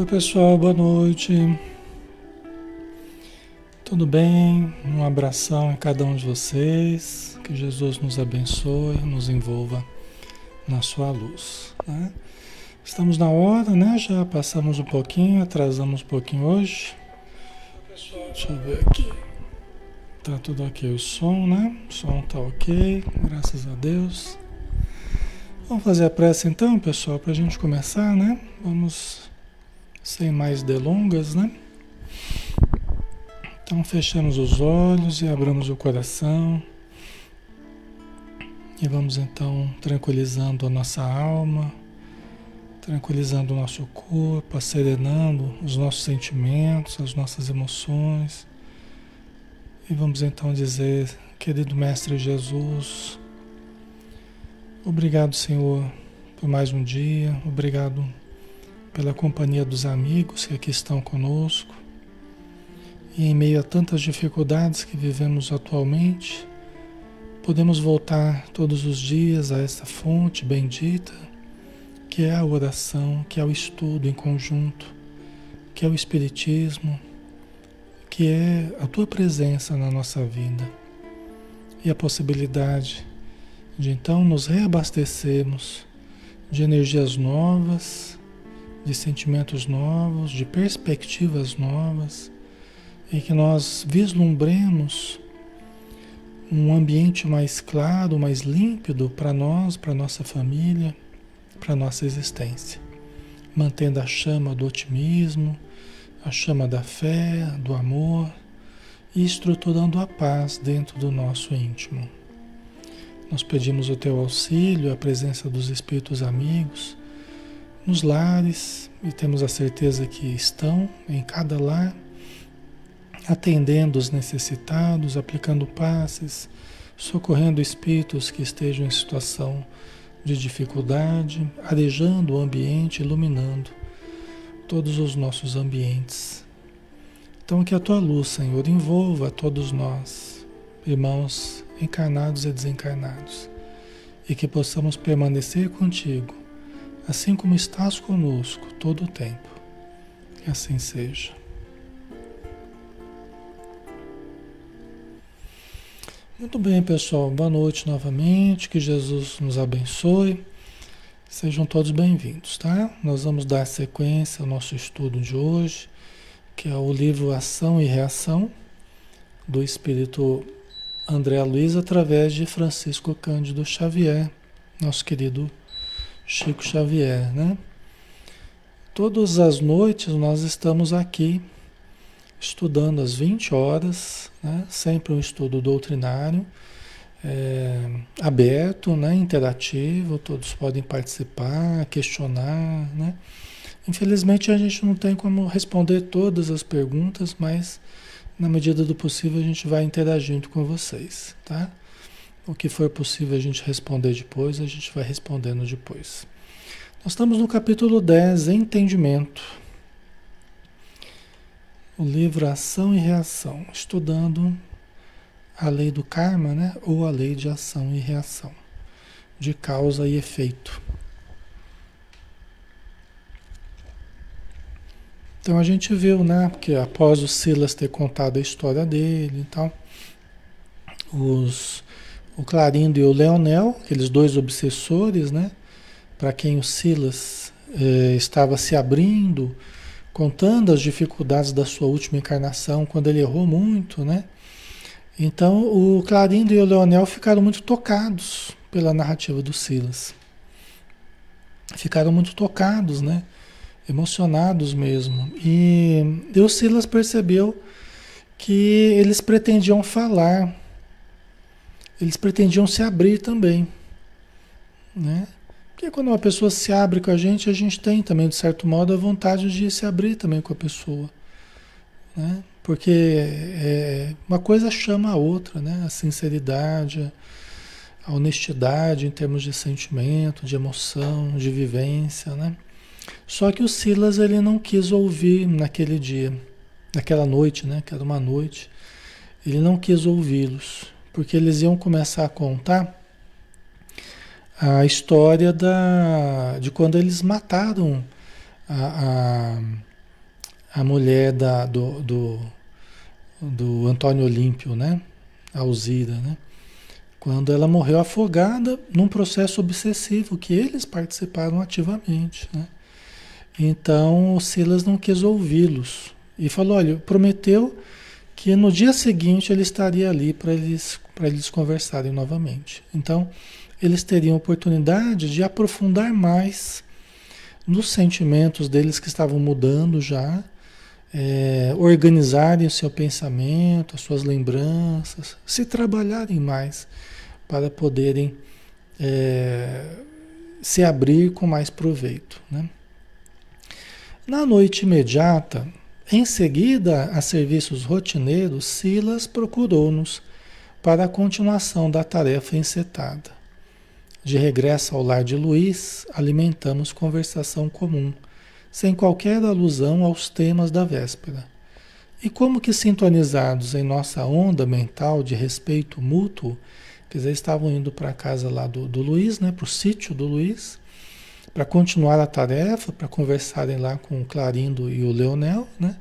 Oi pessoal, boa noite. Tudo bem? Um abração a cada um de vocês. Que Jesus nos abençoe, nos envolva na sua luz. Né? Estamos na hora, né? Já passamos um pouquinho, atrasamos um pouquinho hoje. Deixa eu ver aqui. Tá tudo ok o som, né? O som tá ok, graças a Deus. Vamos fazer a prece então, pessoal, para a gente começar, né? Vamos sem mais delongas, né? Então fechamos os olhos e abramos o coração. E vamos então tranquilizando a nossa alma, tranquilizando o nosso corpo, serenando os nossos sentimentos, as nossas emoções. E vamos então dizer, querido Mestre Jesus, obrigado, Senhor, por mais um dia, obrigado pela companhia dos amigos que aqui estão conosco. E em meio a tantas dificuldades que vivemos atualmente, podemos voltar todos os dias a essa fonte bendita, que é a oração, que é o estudo em conjunto, que é o Espiritismo, que é a tua presença na nossa vida e a possibilidade de então nos reabastecermos de energias novas de sentimentos novos, de perspectivas novas, e que nós vislumbremos um ambiente mais claro, mais límpido para nós, para nossa família, para nossa existência, mantendo a chama do otimismo, a chama da fé, do amor e estruturando a paz dentro do nosso íntimo. Nós pedimos o teu auxílio, a presença dos espíritos amigos nos lares e temos a certeza que estão em cada lar, atendendo os necessitados, aplicando passes, socorrendo espíritos que estejam em situação de dificuldade, arejando o ambiente, iluminando todos os nossos ambientes. Então, que a tua luz, Senhor, envolva todos nós, irmãos encarnados e desencarnados, e que possamos permanecer contigo assim como estás conosco todo o tempo. Que assim seja. Muito bem, pessoal. Boa noite novamente. Que Jesus nos abençoe. Sejam todos bem-vindos, tá? Nós vamos dar sequência ao nosso estudo de hoje, que é o livro Ação e Reação do Espírito André Luiz através de Francisco Cândido Xavier, nosso querido Chico Xavier, né? Todas as noites nós estamos aqui estudando às 20 horas, né? sempre um estudo doutrinário, é, aberto, né? interativo, todos podem participar, questionar. Né? Infelizmente a gente não tem como responder todas as perguntas, mas na medida do possível a gente vai interagindo com vocês. Tá? O que for possível a gente responder depois, a gente vai respondendo depois. Nós estamos no capítulo 10, Entendimento. O livro Ação e Reação, estudando a lei do karma, né? Ou a lei de ação e reação, de causa e efeito. Então a gente viu, né? Porque após o Silas ter contado a história dele e tal, os o Clarindo e o Leonel, aqueles dois obsessores, né? Para quem o Silas eh, estava se abrindo, contando as dificuldades da sua última encarnação, quando ele errou muito, né? Então o Clarindo e o Leonel ficaram muito tocados pela narrativa do Silas. Ficaram muito tocados, né? Emocionados mesmo. E, e o Silas percebeu que eles pretendiam falar eles pretendiam se abrir também, né? Porque quando uma pessoa se abre com a gente, a gente tem também, de certo modo, a vontade de se abrir também com a pessoa, né? Porque é, uma coisa chama a outra, né? A sinceridade, a honestidade em termos de sentimento, de emoção, de vivência, né? Só que o Silas ele não quis ouvir naquele dia, naquela noite, né? Que era uma noite, ele não quis ouvi-los porque eles iam começar a contar a história da, de quando eles mataram a, a, a mulher da, do, do, do Antônio Olímpio, né? A Alzira, né? Quando ela morreu afogada num processo obsessivo que eles participaram ativamente, né? Então o Silas não quis ouvi-los e falou: olha, prometeu que no dia seguinte ele estaria ali para eles, eles conversarem novamente. Então eles teriam oportunidade de aprofundar mais nos sentimentos deles que estavam mudando já, é, organizarem o seu pensamento, as suas lembranças, se trabalharem mais para poderem é, se abrir com mais proveito. Né? Na noite imediata, em seguida a serviços rotineiros, Silas procurou-nos para a continuação da tarefa encetada. De regresso ao lar de Luiz, alimentamos conversação comum, sem qualquer alusão aos temas da véspera. E como que sintonizados em nossa onda mental de respeito mútuo, quer dizer, estavam indo para a casa lá do, do Luiz, né, para o sítio do Luiz, para continuar a tarefa, para conversarem lá com o Clarindo e o Leonel, né?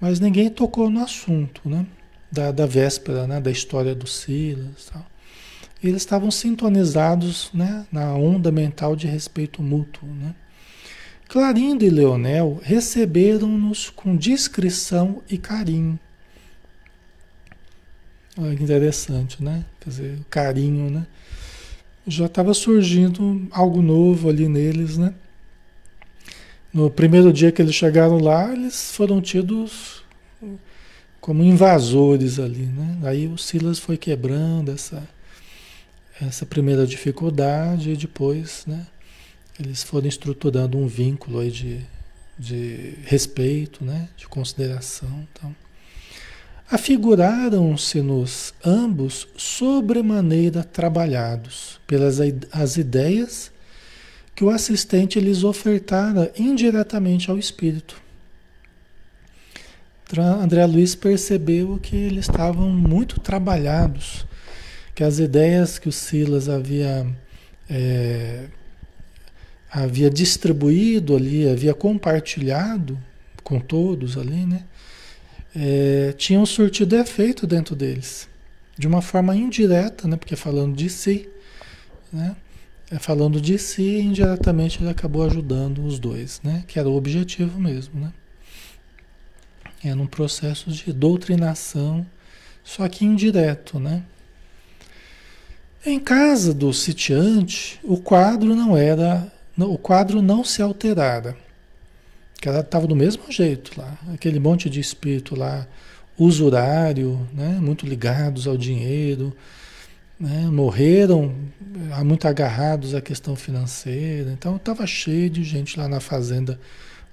Mas ninguém tocou no assunto, né? Da, da véspera, né? Da história do Silas, tal eles estavam sintonizados né, na onda mental de respeito mútuo. Né? Clarindo e Leonel receberam-nos com discrição e carinho. Olha que interessante, né? Quer dizer, carinho, né? Já estava surgindo algo novo ali neles, né? No primeiro dia que eles chegaram lá, eles foram tidos como invasores ali, né? Aí o Silas foi quebrando essa, essa primeira dificuldade e depois, né, eles foram estruturando um vínculo aí de, de respeito, né, de consideração. Então. Afiguraram-se-nos ambos sobremaneira trabalhados pelas as ideias que o assistente lhes ofertara indiretamente ao espírito. André Luiz percebeu que eles estavam muito trabalhados que as ideias que o Silas havia, é, havia distribuído ali, havia compartilhado com todos ali, né? É, tinham surtido efeito dentro deles, de uma forma indireta, né? Porque falando de si, né? É, falando de si, indiretamente ele acabou ajudando os dois, né? Que era o objetivo mesmo, né? Era um processo de doutrinação, só que indireto, né? Em casa do sitiante, o quadro não era, o quadro não se alterara. Que ela estava do mesmo jeito lá, aquele monte de espírito lá, usurário, né, muito ligados ao dinheiro, né, morreram muito agarrados à questão financeira. Então estava cheio de gente lá na fazenda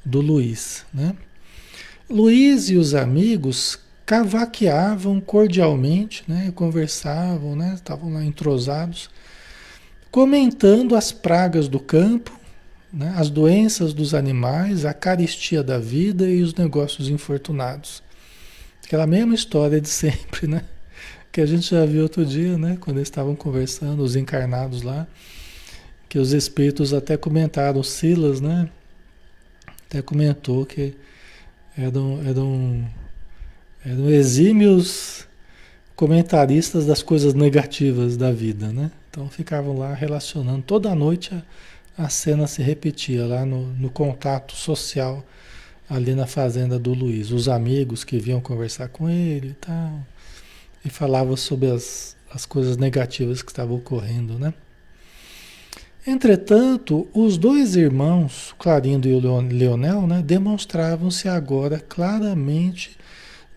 do Luiz, né? Luiz e os amigos cavaqueavam cordialmente, né? conversavam, né? estavam lá entrosados, comentando as pragas do campo, né? as doenças dos animais, a caristia da vida e os negócios infortunados. Aquela mesma história de sempre, né? Que a gente já viu outro dia, né? Quando eles estavam conversando, os encarnados lá, que os espíritos até comentaram, Silas, né? Até comentou que eram, eram eram exímios comentaristas das coisas negativas da vida, né? Então ficavam lá relacionando. Toda noite a, a cena se repetia lá no, no, contato social ali na fazenda do Luiz. Os amigos que vinham conversar com ele e tal. E falavam sobre as, as coisas negativas que estavam ocorrendo, né? Entretanto, os dois irmãos, Clarindo e o Leonel, né, demonstravam-se agora claramente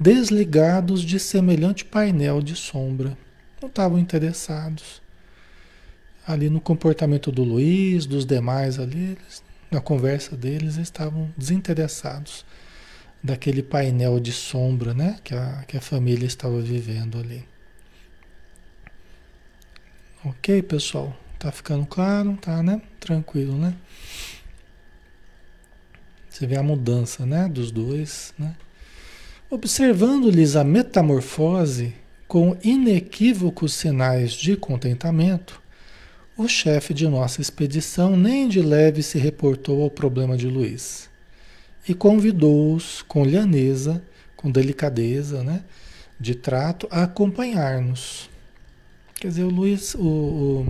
desligados de semelhante painel de sombra. Não estavam interessados ali no comportamento do Luiz, dos demais ali, eles, na conversa deles, eles estavam desinteressados daquele painel de sombra, né, que a, que a família estava vivendo ali. Ok, pessoal? Tá ficando claro? Tá, né? Tranquilo, né? Você vê a mudança, né, dos dois, né? Observando-lhes a metamorfose com inequívocos sinais de contentamento, o chefe de nossa expedição nem de leve se reportou ao problema de Luiz. e convidou-os com lhaneza, com delicadeza, né? De trato, a acompanhar-nos. Quer dizer, o Luiz, o, o,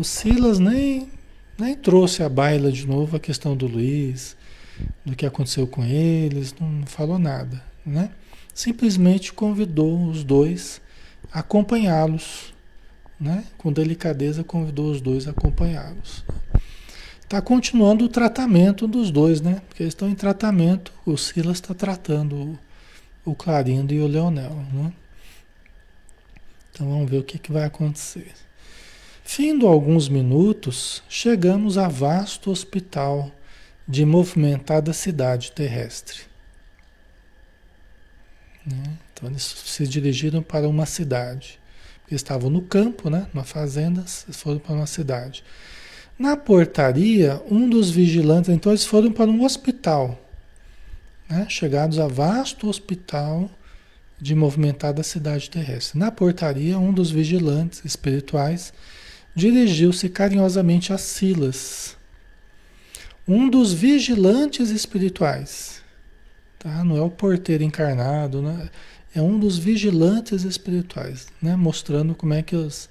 o Silas nem, nem trouxe à baila de novo a questão do Luiz, do que aconteceu com eles, não falou nada, né? Simplesmente convidou os dois a acompanhá-los, né? Com delicadeza convidou os dois a acompanhá-los. Está continuando o tratamento dos dois, né? Porque eles estão em tratamento. O Silas está tratando o, Clarindo e o Leonel, né? Então vamos ver o que, que vai acontecer. Findo alguns minutos, chegamos a vasto hospital de movimentada cidade terrestre. Né? Então eles se dirigiram para uma cidade. Estavam no campo, né? Uma fazenda, foram para uma cidade. Na portaria, um dos vigilantes, então eles foram para um hospital, né? chegados a vasto hospital de movimentada cidade terrestre. Na portaria, um dos vigilantes espirituais dirigiu-se carinhosamente a Silas, um dos vigilantes espirituais, tá? não é o porteiro encarnado, né? É um dos vigilantes espirituais, né? mostrando como é que os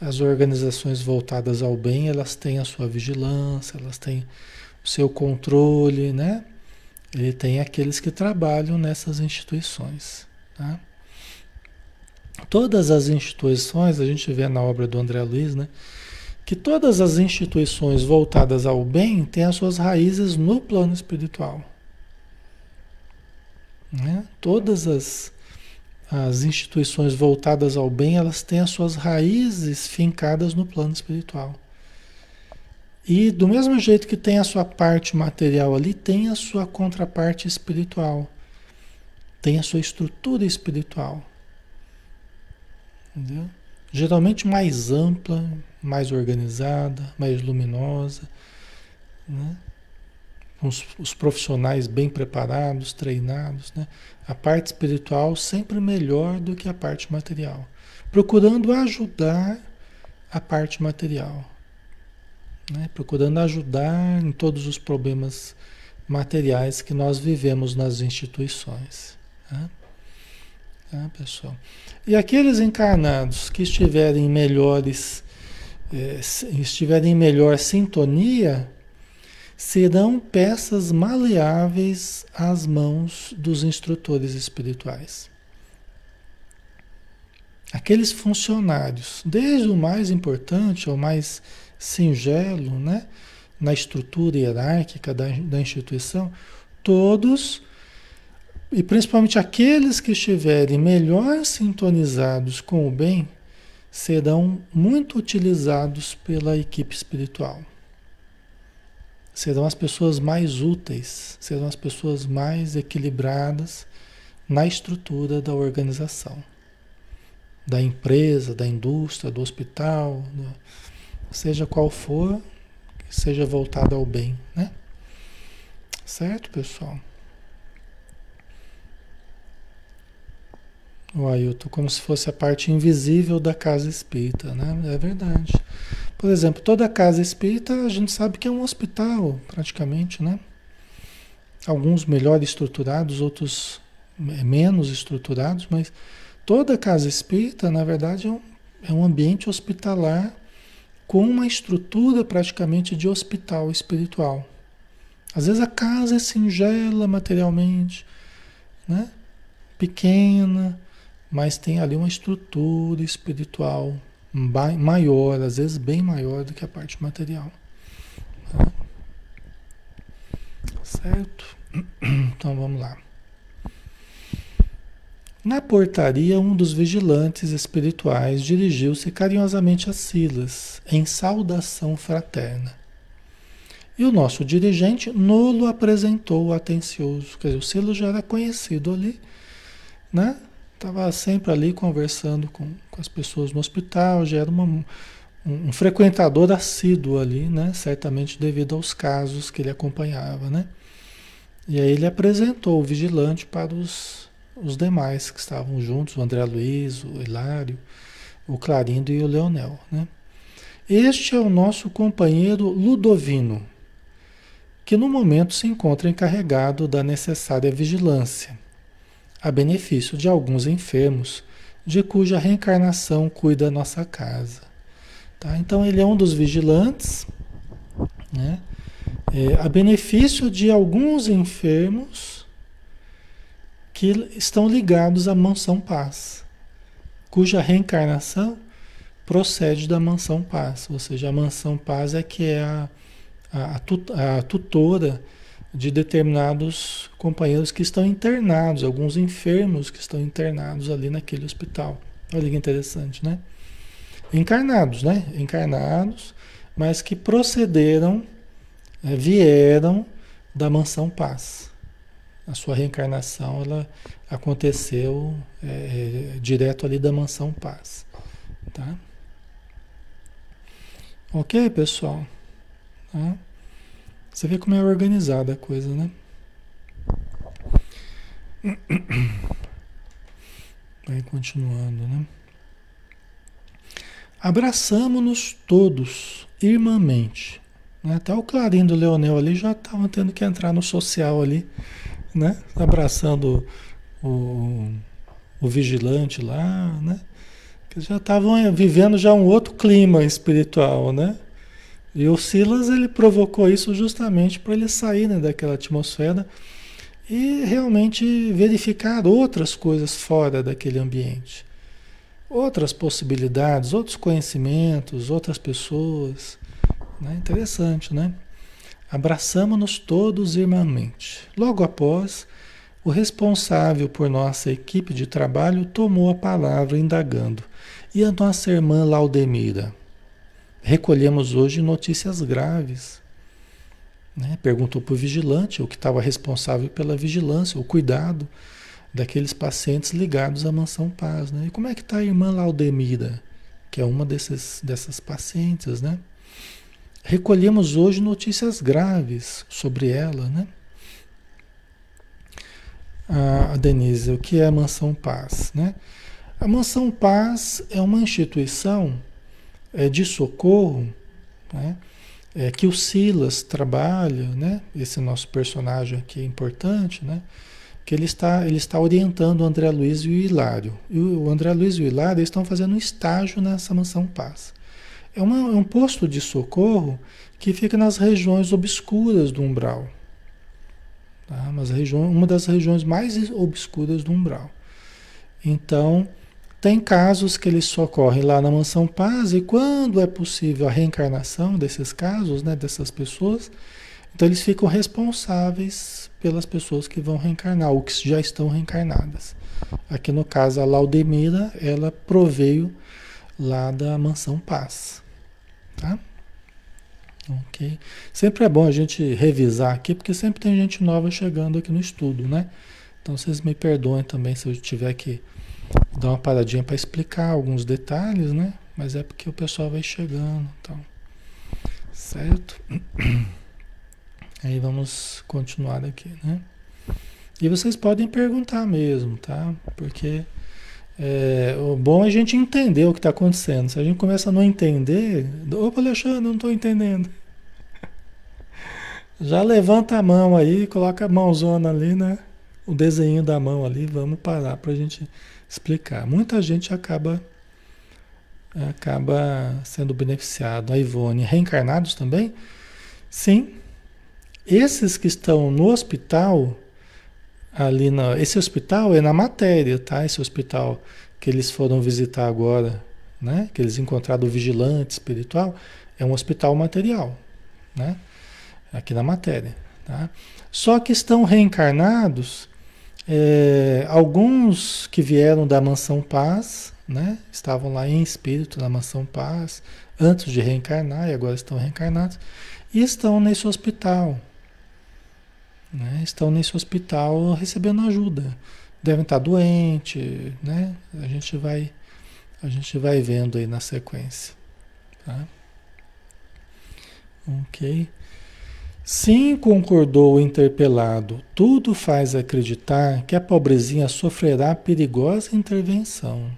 as organizações voltadas ao bem, elas têm a sua vigilância, elas têm o seu controle, né? Ele tem aqueles que trabalham nessas instituições, tá? Todas as instituições, a gente vê na obra do André Luiz, né? Que todas as instituições voltadas ao bem têm as suas raízes no plano espiritual. Né? Todas as, as instituições voltadas ao bem, elas têm as suas raízes fincadas no plano espiritual. E do mesmo jeito que tem a sua parte material ali, tem a sua contraparte espiritual. Tem a sua estrutura espiritual. Entendeu? Geralmente mais ampla, mais organizada, mais luminosa. Né? Os, os profissionais bem preparados, treinados, né? a parte espiritual sempre melhor do que a parte material, procurando ajudar a parte material, né? procurando ajudar em todos os problemas materiais que nós vivemos nas instituições. Né? Tá, pessoal? E aqueles encarnados que estiverem melhores, eh, estiverem em melhor sintonia, serão peças maleáveis às mãos dos instrutores espirituais. Aqueles funcionários, desde o mais importante ao mais singelo, né, na estrutura hierárquica da, da instituição, todos, e principalmente aqueles que estiverem melhor sintonizados com o bem, serão muito utilizados pela equipe espiritual serão as pessoas mais úteis, serão as pessoas mais equilibradas na estrutura da organização, da empresa, da indústria, do hospital, seja qual for, seja voltado ao bem, né? Certo, pessoal? O Ailton, como se fosse a parte invisível da casa espírita, né? É verdade. Por exemplo, toda casa espírita a gente sabe que é um hospital, praticamente, né? Alguns melhor estruturados, outros menos estruturados, mas toda casa espírita, na verdade, é um, é um ambiente hospitalar com uma estrutura praticamente de hospital espiritual. Às vezes a casa é singela materialmente, né? pequena, mas tem ali uma estrutura espiritual maior, às vezes bem maior do que a parte material. Tá? Certo? Então vamos lá. Na portaria, um dos vigilantes espirituais dirigiu-se carinhosamente a Silas, em saudação fraterna. E o nosso dirigente nolo apresentou atencioso. Quer dizer, o Silas já era conhecido ali, né? Estava sempre ali conversando com, com as pessoas no hospital, já era uma, um, um, frequentador assíduo ali, né? Certamente devido aos casos que ele acompanhava, né? E aí ele apresentou o vigilante para os, os demais que estavam juntos, o André Luiz, o Hilário, o Clarindo e o Leonel, né? Este é o nosso companheiro Ludovino, que no momento se encontra encarregado da necessária vigilância, a benefício de alguns enfermos, de cuja reencarnação cuida a nossa casa. Tá? Então ele é um dos vigilantes, né? É, a benefício de alguns enfermos que estão ligados à mansão paz, cuja reencarnação procede da mansão paz, ou seja, a mansão paz é que é a, a, a tutora de determinados companheiros que estão internados, alguns enfermos que estão internados ali naquele hospital. Olha que interessante, né? Encarnados, né? Encarnados, mas que procederam, é, vieram da mansão paz. A sua reencarnação ela aconteceu é, direto ali da mansão paz, tá? Ok, pessoal? Tá? Você vê como é organizada a coisa, né? Vai continuando, né? Abraçamos-nos todos, irmãmente. Né? Até o Clarim do Leonel ali já estava tendo que entrar no social ali, né? Abraçando o, o vigilante lá, né? que já estavam vivendo já um outro clima espiritual, né? E o Silas ele provocou isso justamente para ele sair né, daquela atmosfera e realmente verificar outras coisas fora daquele ambiente, outras possibilidades, outros conhecimentos, outras pessoas, né? Interessante, né? Abraçamos-nos todos irmãmente. Logo após, o responsável por nossa equipe de trabalho tomou a palavra indagando. E a nossa irmã Laudemira? Recolhemos hoje notícias graves. Né? Perguntou para o vigilante, o que estava responsável pela vigilância, o cuidado daqueles pacientes ligados à Mansão Paz. Né? E como é que está a irmã Laudemira, que é uma desses, dessas pacientes, né? Recolhemos hoje notícias graves sobre ela, né? A Denise, o que é a Mansão Paz, né? A Mansão Paz é uma instituição de socorro né? é, que o Silas trabalha, né? esse nosso personagem aqui é importante, né? que ele está, ele está orientando o André Luiz e o Hilário. E o André Luiz e o Hilário estão fazendo um estágio nessa Mansão Paz. É, uma, é um posto de socorro que fica nas regiões obscuras do umbral. Tá? Mas região, uma das regiões mais obscuras do umbral. Então, tem casos que eles socorrem lá na Mansão Paz e quando é possível a reencarnação desses casos, né, dessas pessoas, então eles ficam responsáveis pelas pessoas que vão reencarnar ou que já estão reencarnadas. Aqui no caso a Laudemira, ela proveio lá da Mansão Paz, tá? Ok. Sempre é bom a gente revisar aqui, porque sempre tem gente nova chegando aqui no estudo, né? Então vocês me perdoem também se eu tiver que dar uma paradinha para explicar alguns detalhes, né? Mas é porque o pessoal vai chegando, então. Certo? Aí vamos continuar aqui, né? E vocês podem perguntar mesmo, tá? Porque é, o bom é a gente entender o que está acontecendo. Se a gente começa a não entender, opa, Alexandre, não estou entendendo. Já levanta a mão aí, coloca a mãozona ali, né? O desenho da mão ali, vamos parar para a gente explicar. Muita gente acaba acaba sendo beneficiado. A Ivone, reencarnados também? Sim. Esses que estão no hospital, ali na, esse hospital é na matéria, tá? Esse hospital que eles foram visitar agora, né? Que eles encontraram o vigilante espiritual, é um hospital material, né? Aqui na matéria, tá? Só que estão reencarnados é, alguns que vieram da Mansão Paz, né? Estavam lá em espírito na Mansão Paz, antes de reencarnar e agora estão reencarnados, e estão nesse hospital. Né? Estão nesse hospital recebendo ajuda. Devem estar doentes, né? A gente vai, a gente vai vendo aí na sequência. Tá? Ok. Sim, concordou o interpelado, tudo faz acreditar que a pobrezinha sofrerá perigosa intervenção.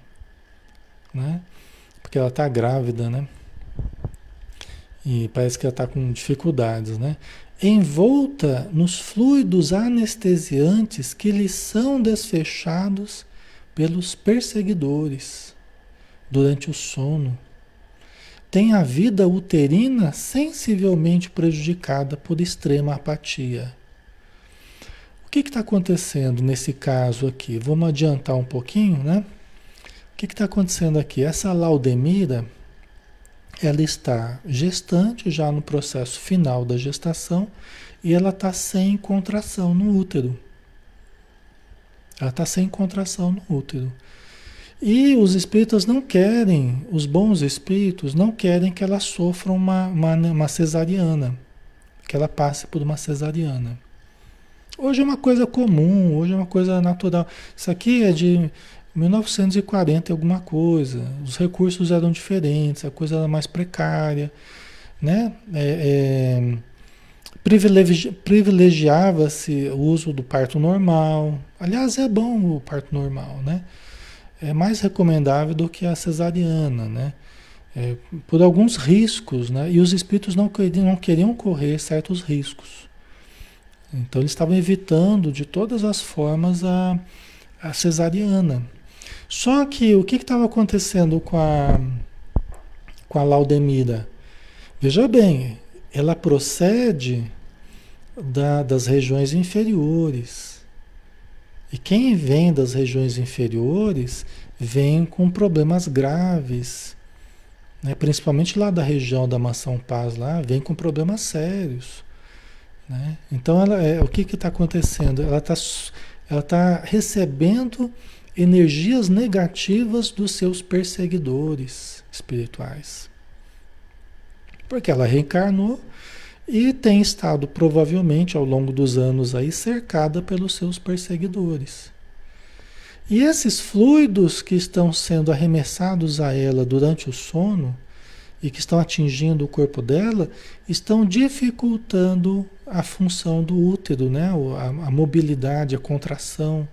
Né? Porque ela está grávida, né? E parece que ela está com dificuldades, né? envolta nos fluidos anestesiantes que lhe são desfechados pelos perseguidores durante o sono. Tem a vida uterina sensivelmente prejudicada por extrema apatia. O que está acontecendo nesse caso aqui? Vamos adiantar um pouquinho, né? O que está acontecendo aqui? Essa laudemira, ela está gestante, já no processo final da gestação, e ela está sem contração no útero. Ela está sem contração no útero. E os espíritos não querem, os bons espíritos não querem que ela sofra uma, uma, uma cesariana, que ela passe por uma cesariana. Hoje é uma coisa comum, hoje é uma coisa natural. Isso aqui é de 1940 alguma coisa. Os recursos eram diferentes, a coisa era mais precária, né? É, é, privilegi Privilegiava-se o uso do parto normal. Aliás, é bom o parto normal, né? É mais recomendável do que a cesariana, né? É, por alguns riscos, né? E os espíritos não queriam, não queriam correr certos riscos. Então eles estavam evitando de todas as formas a, a cesariana. Só que o que estava acontecendo com a, com a Laudemira? Veja bem, ela procede da, das regiões inferiores. E quem vem das regiões inferiores vem com problemas graves, né? principalmente lá da região da Mansão Paz, lá, vem com problemas sérios. Né? Então, ela, é, o que está acontecendo? Ela está ela tá recebendo energias negativas dos seus perseguidores espirituais. Porque ela reencarnou e tem estado provavelmente ao longo dos anos aí cercada pelos seus perseguidores. E esses fluidos que estão sendo arremessados a ela durante o sono e que estão atingindo o corpo dela estão dificultando a função do útero, né? a, a mobilidade, a contração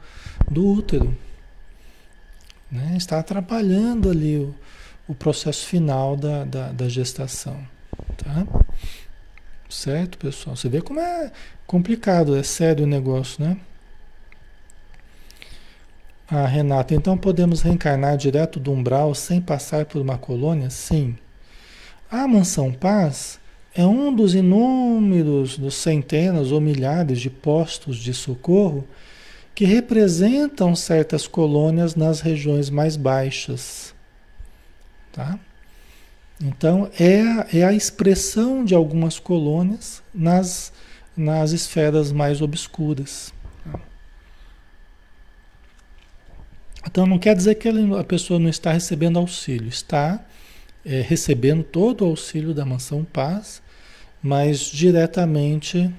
do útero. Né? Está atrapalhando ali o, o processo final da, da, da gestação. Tá? Certo, pessoal? Você vê como é complicado, é sério o negócio, né? Ah, Renata, então podemos reencarnar direto do umbral sem passar por uma colônia? Sim. A Mansão Paz é um dos inúmeros, dos centenas ou milhares de postos de socorro que representam certas colônias nas regiões mais baixas. Tá? Então, é, a, é a expressão de algumas colônias nas, nas esferas mais obscuras. Então, não quer dizer que a pessoa não está recebendo auxílio, está é, recebendo todo o auxílio da Mansão Paz, mas diretamente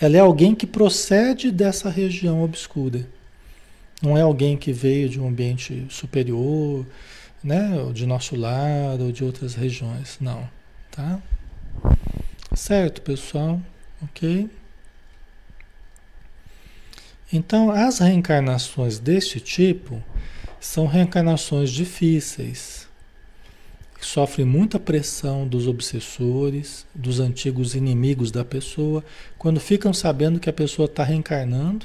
ela é alguém que procede dessa região obscura. Não é alguém que veio de um ambiente superior, né, de nosso lar ou de outras regiões, não, tá? Certo, pessoal? OK? Então, as reencarnações deste tipo são reencarnações difíceis, sofre muita pressão dos obsessores, dos antigos inimigos da pessoa. Quando ficam sabendo que a pessoa está reencarnando,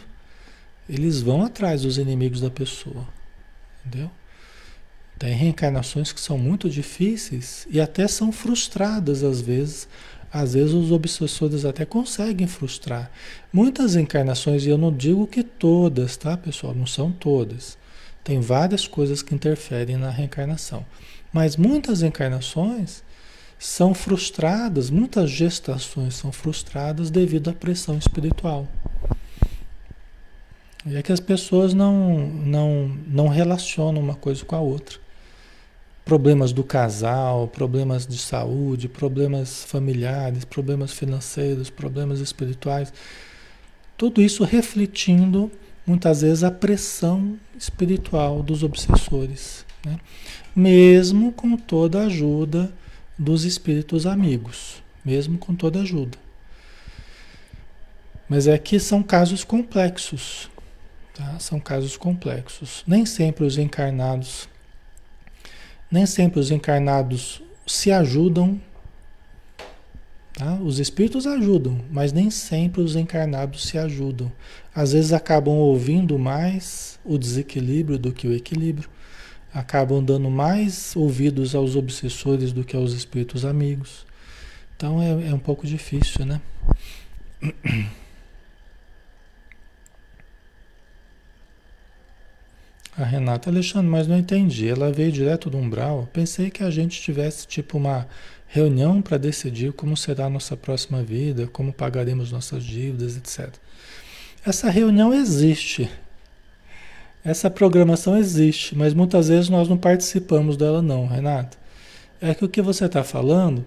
eles vão atrás dos inimigos da pessoa. Entendeu? Tem reencarnações que são muito difíceis e até são frustradas às vezes. Às vezes os obsessores até conseguem frustrar. Muitas encarnações, e eu não digo que todas, tá, pessoal? Não são todas. Tem várias coisas que interferem na reencarnação. Mas muitas encarnações são frustradas, muitas gestações são frustradas devido à pressão espiritual. E é que as pessoas não, não, não relacionam uma coisa com a outra. Problemas do casal, problemas de saúde, problemas familiares, problemas financeiros, problemas espirituais. Tudo isso refletindo muitas vezes a pressão espiritual dos obsessores. Né? mesmo com toda a ajuda dos espíritos amigos, mesmo com toda a ajuda. Mas é que são casos complexos, tá? São casos complexos. Nem sempre os encarnados, nem sempre os encarnados se ajudam, Tá? Os espíritos ajudam, mas nem sempre os encarnados se ajudam. Às vezes acabam ouvindo mais o desequilíbrio do que o equilíbrio, acabam dando mais ouvidos aos obsessores do que aos espíritos amigos. Então é, é um pouco difícil, né? A Renata, Alexandre, mas não entendi. Ela veio direto do umbral. Pensei que a gente tivesse tipo uma reunião para decidir como será a nossa próxima vida, como pagaremos nossas dívidas, etc. Essa reunião existe. Essa programação existe, mas muitas vezes nós não participamos dela, não, Renata. É que o que você está falando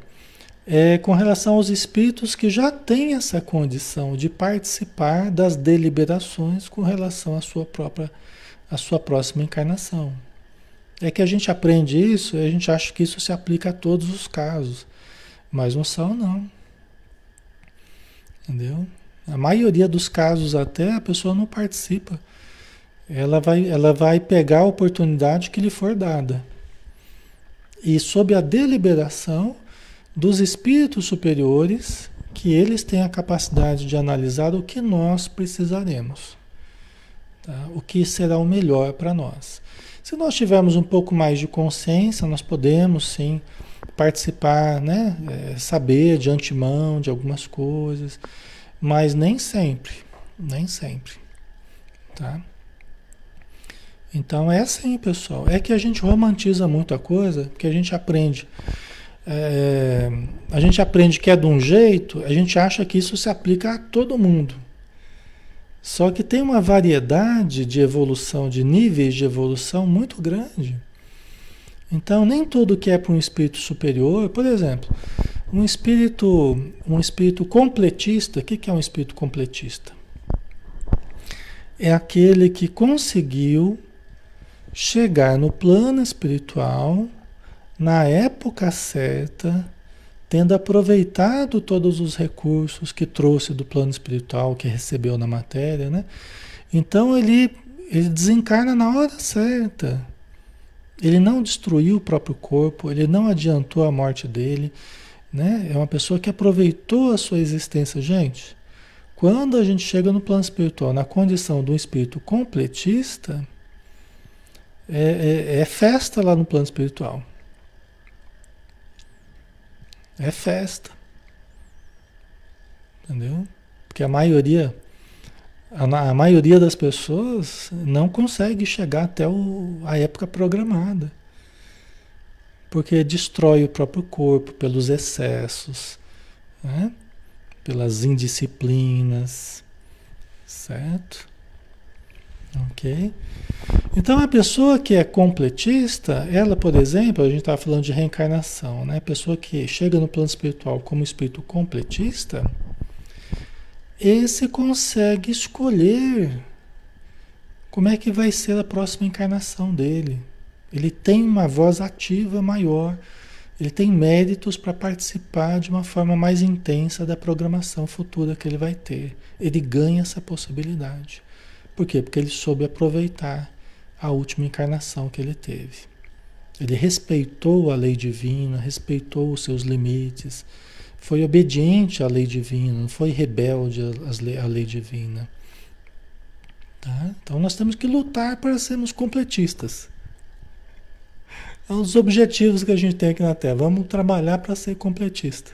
é com relação aos espíritos que já têm essa condição de participar das deliberações com relação à sua própria a sua próxima encarnação. É que a gente aprende isso e a gente acha que isso se aplica a todos os casos, mas não são não. Entendeu? A maioria dos casos até a pessoa não participa. Ela vai, ela vai pegar a oportunidade que lhe for dada. E sob a deliberação dos espíritos superiores, que eles têm a capacidade de analisar o que nós precisaremos. Tá? O que será o melhor para nós. Se nós tivermos um pouco mais de consciência, nós podemos sim participar, né? É, saber de antemão de algumas coisas, mas nem sempre, nem sempre, tá? Então é assim, pessoal. É que a gente romantiza muito a coisa, que a gente aprende. É, a gente aprende que é de um jeito, a gente acha que isso se aplica a todo mundo. Só que tem uma variedade de evolução, de níveis de evolução muito grande. Então, nem tudo que é para um espírito superior, por exemplo, um espírito, um espírito completista, o que é um espírito completista? É aquele que conseguiu chegar no plano espiritual na época certa, tendo aproveitado todos os recursos que trouxe do plano espiritual, que recebeu na matéria, né? Então ele, ele desencarna na hora certa. Ele não destruiu o próprio corpo, ele não adiantou a morte dele, né? É uma pessoa que aproveitou a sua existência, gente. Quando a gente chega no plano espiritual, na condição de um espírito completista, é, é, é festa lá no plano espiritual. É festa. Entendeu? Porque a maioria, a, maioria das pessoas não consegue chegar até o, a época programada. Porque destrói o próprio corpo pelos excessos, né? pelas indisciplinas, certo? Ok? Então a pessoa que é completista, ela, por exemplo, a gente estava falando de reencarnação, né? A pessoa que chega no plano espiritual como espírito completista, esse consegue escolher como é que vai ser a próxima encarnação dele. Ele tem uma voz ativa maior, ele tem méritos para participar de uma forma mais intensa da programação futura que ele vai ter. Ele ganha essa possibilidade. Por quê? Porque ele soube aproveitar a última encarnação que ele teve. Ele respeitou a lei divina, respeitou os seus limites, foi obediente à lei divina, não foi rebelde à lei divina. Tá? Então nós temos que lutar para sermos completistas. É um dos objetivos que a gente tem aqui na Terra. Vamos trabalhar para ser completista.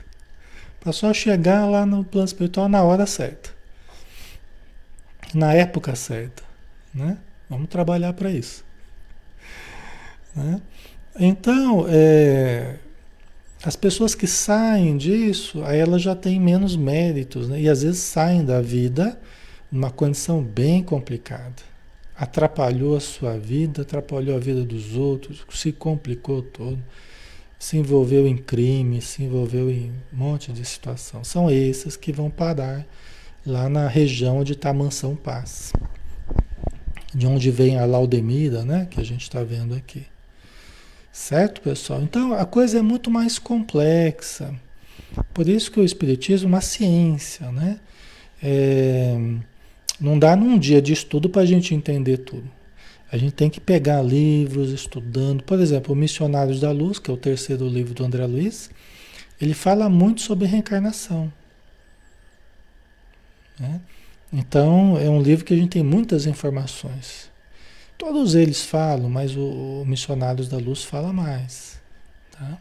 Para só chegar lá no plano espiritual na hora certa na época certa. Né? Vamos trabalhar para isso. Né? Então, é, as pessoas que saem disso, aí elas já têm menos méritos, né? e às vezes saem da vida numa condição bem complicada. Atrapalhou a sua vida, atrapalhou a vida dos outros, se complicou todo, se envolveu em crime, se envolveu em um monte de situação. São esses que vão parar lá na região onde está a mansão Paz. De onde vem a Laudemira, né? Que a gente está vendo aqui. Certo, pessoal? Então a coisa é muito mais complexa. Por isso que o Espiritismo é uma ciência, né? É, não dá num dia de estudo para a gente entender tudo. A gente tem que pegar livros estudando. Por exemplo, o Missionários da Luz, que é o terceiro livro do André Luiz, ele fala muito sobre reencarnação. Né? Então, é um livro que a gente tem muitas informações. Todos eles falam, mas o, o Missionários da Luz fala mais. Tá?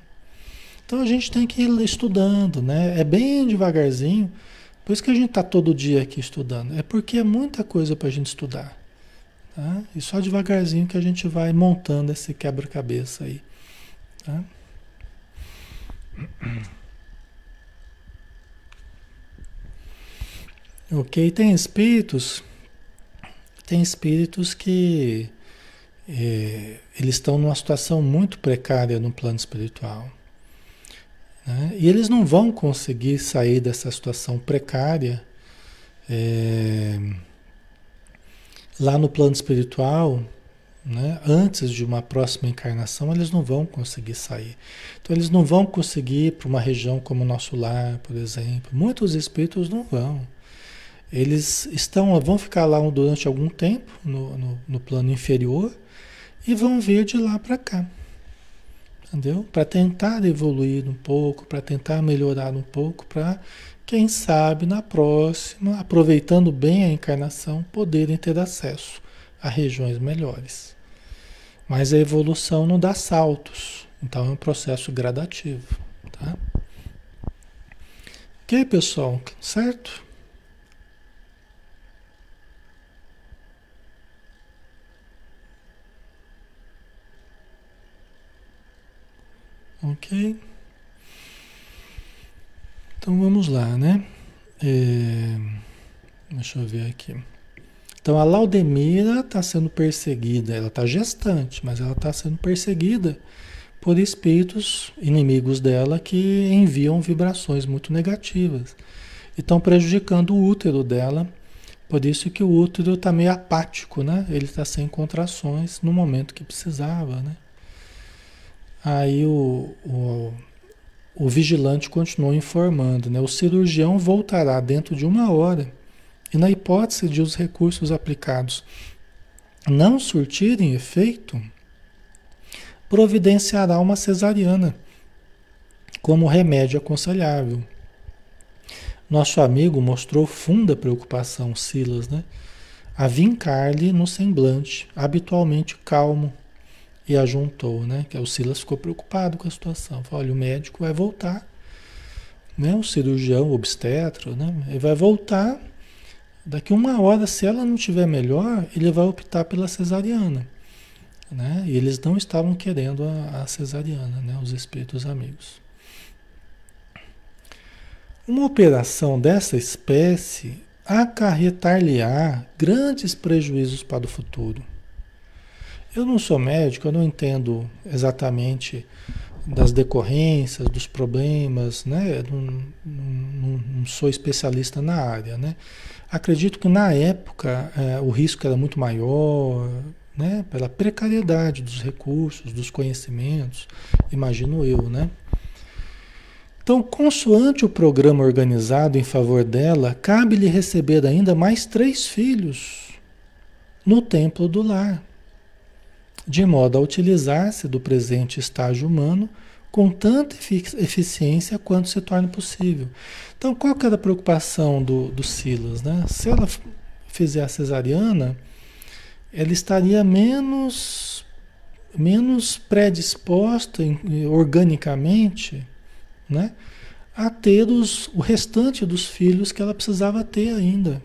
Então a gente tem que ir estudando, né? É bem devagarzinho. Por isso que a gente está todo dia aqui estudando. É porque é muita coisa para a gente estudar. Tá? E só devagarzinho que a gente vai montando esse quebra-cabeça aí. Tá? Ok, tem espíritos, tem espíritos que é, eles estão numa situação muito precária no plano espiritual. Né? E eles não vão conseguir sair dessa situação precária é, lá no plano espiritual, né? antes de uma próxima encarnação, eles não vão conseguir sair. Então, eles não vão conseguir ir para uma região como o nosso lar, por exemplo. Muitos espíritos não vão. Eles estão, vão ficar lá durante algum tempo no, no, no plano inferior e vão vir de lá para cá entendeu? Para tentar evoluir um pouco, para tentar melhorar um pouco, para quem sabe na próxima, aproveitando bem a encarnação, poderem ter acesso a regiões melhores. Mas a evolução não dá saltos, então é um processo gradativo, tá? Ok, pessoal, certo? Ok? Então vamos lá, né? É, deixa eu ver aqui. Então a Laudemira está sendo perseguida, ela está gestante, mas ela está sendo perseguida por espíritos inimigos dela que enviam vibrações muito negativas e estão prejudicando o útero dela. Por isso que o útero está meio apático, né? Ele está sem contrações no momento que precisava, né? Aí o, o, o vigilante continuou informando, né? O cirurgião voltará dentro de uma hora e na hipótese de os recursos aplicados não surtirem efeito, providenciará uma cesariana como remédio aconselhável. Nosso amigo mostrou funda preocupação, Silas, né? A vincar-lhe no semblante, habitualmente calmo, e ajuntou, né? Que o Silas ficou preocupado com a situação. Falou, olha, o médico vai voltar, né? O cirurgião, o obstetra, né? Ele vai voltar. Daqui uma hora, se ela não tiver melhor, ele vai optar pela cesariana, né? E eles não estavam querendo a, a cesariana, né? Os espíritos amigos. Uma operação dessa espécie acarretar-lhe-á grandes prejuízos para o futuro. Eu não sou médico, eu não entendo exatamente das decorrências, dos problemas, né? Não, não, não, sou especialista na área, né? Acredito que na época é, o risco era muito maior, né? Pela precariedade dos recursos, dos conhecimentos, imagino eu, né? Então, consoante o programa organizado em favor dela, cabe-lhe receber ainda mais três filhos no templo do lar de modo a utilizar-se do presente estágio humano com tanta eficiência quanto se torna possível. Então, qual que era a preocupação do, do Silas? Né? Se ela fizer a cesariana, ela estaria menos, menos predisposta organicamente né? a ter os, o restante dos filhos que ela precisava ter ainda.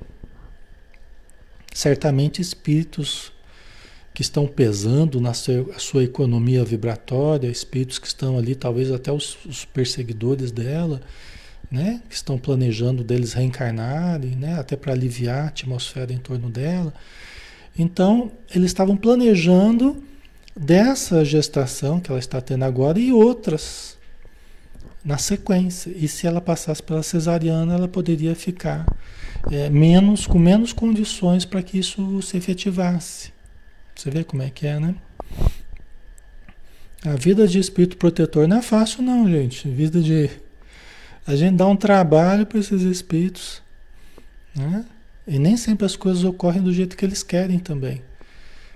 Certamente espíritos que estão pesando na sua economia vibratória, espíritos que estão ali, talvez até os, os perseguidores dela, né? que estão planejando deles reencarnarem, né? até para aliviar a atmosfera em torno dela. Então, eles estavam planejando dessa gestação que ela está tendo agora e outras na sequência. E se ela passasse pela cesariana, ela poderia ficar é, menos com menos condições para que isso se efetivasse. Você vê como é que é, né? A vida de espírito protetor não é fácil, não, gente. Vida de. A gente dá um trabalho para esses espíritos, né? E nem sempre as coisas ocorrem do jeito que eles querem também.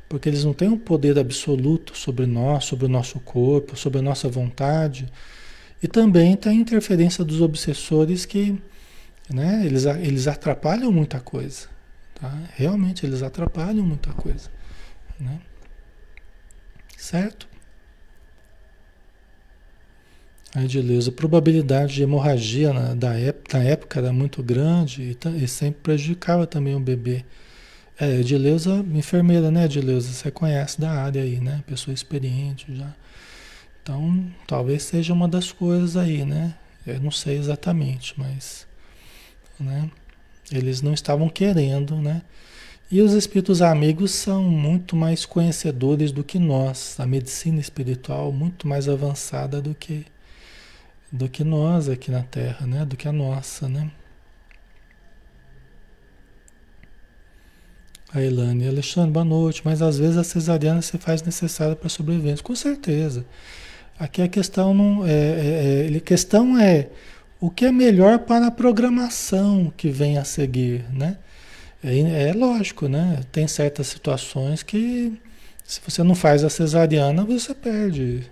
Porque eles não têm um poder absoluto sobre nós, sobre o nosso corpo, sobre a nossa vontade. E também tem a interferência dos obsessores que né, eles, eles atrapalham muita coisa. Tá? Realmente eles atrapalham muita coisa. Né? Certo? A Edileuza, a probabilidade de hemorragia na, da época, na época era muito grande e, e sempre prejudicava também o bebê. É, Edileuza, enfermeira, né, Edileuza? Você conhece da área aí, né? Pessoa experiente já. Então, talvez seja uma das coisas aí, né? Eu não sei exatamente, mas né? Eles não estavam querendo, né? E os espíritos amigos são muito mais conhecedores do que nós, a medicina espiritual muito mais avançada do que do que nós aqui na Terra, né? Do que a nossa, né? A Elane, Alexandre, boa noite. Mas às vezes a cesariana se faz necessária para sobrevivência. Com certeza. Aqui a questão não é, é, é, questão é o que é melhor para a programação que vem a seguir, né? É, é, lógico, né? Tem certas situações que se você não faz a cesariana, você perde.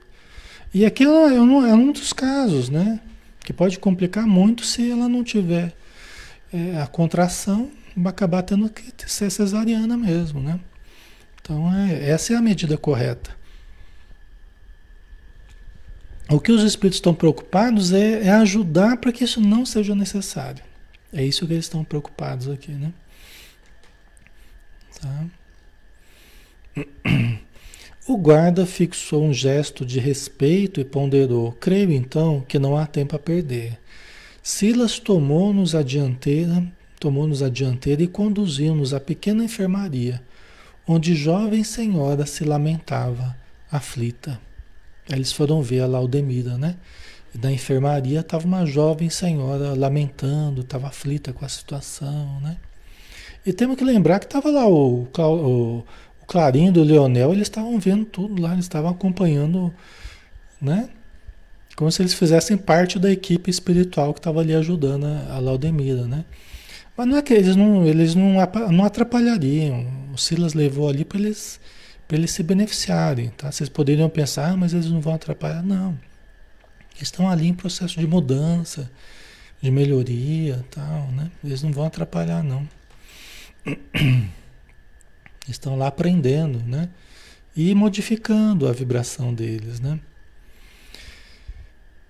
E aqui é, um, é um dos casos, né? Que pode complicar muito se ela não tiver é, a contração, vai acabar tendo que ser cesariana mesmo, né? Então, é, essa é a medida correta. O que os espíritos estão preocupados é, é ajudar para que isso não seja necessário. É isso que eles estão preocupados aqui, né? Tá? O guarda fixou um gesto de respeito e ponderou: Creio então que não há tempo a perder. Silas tomou-nos a dianteira, tomou-nos a dianteira e conduziu-nos à pequena enfermaria, onde jovem senhora se lamentava, aflita. Eles foram ver a Laudemira, né? E na enfermaria estava uma jovem senhora lamentando, estava aflita com a situação, né? E temos que lembrar que estava lá o, o, o Clarindo e o Leonel, eles estavam vendo tudo lá, eles estavam acompanhando, né? Como se eles fizessem parte da equipe espiritual que estava ali ajudando a, a Laudemira, né? Mas não é que eles não, eles não, não atrapalhariam. O Silas levou ali para eles eles se beneficiarem. Tá? Vocês poderiam pensar, ah, mas eles não vão atrapalhar. Não. Eles estão ali em processo de mudança, de melhoria tal, né? Eles não vão atrapalhar, não. Estão lá aprendendo, né? E modificando a vibração deles, né?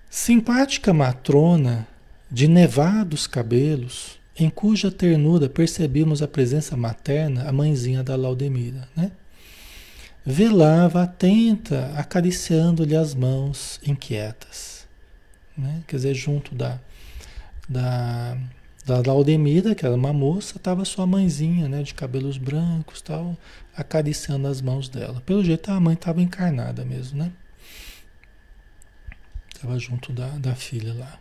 Simpática matrona de nevados cabelos, em cuja ternura percebemos a presença materna, a mãezinha da Laudemira, né? velava atenta, acariciando-lhe as mãos inquietas. Né? Quer dizer, junto da, da, da Laudemira, que era uma moça, estava sua mãezinha, né, de cabelos brancos tal, acariciando as mãos dela. Pelo jeito, a mãe estava encarnada mesmo, né? Estava junto da, da filha lá.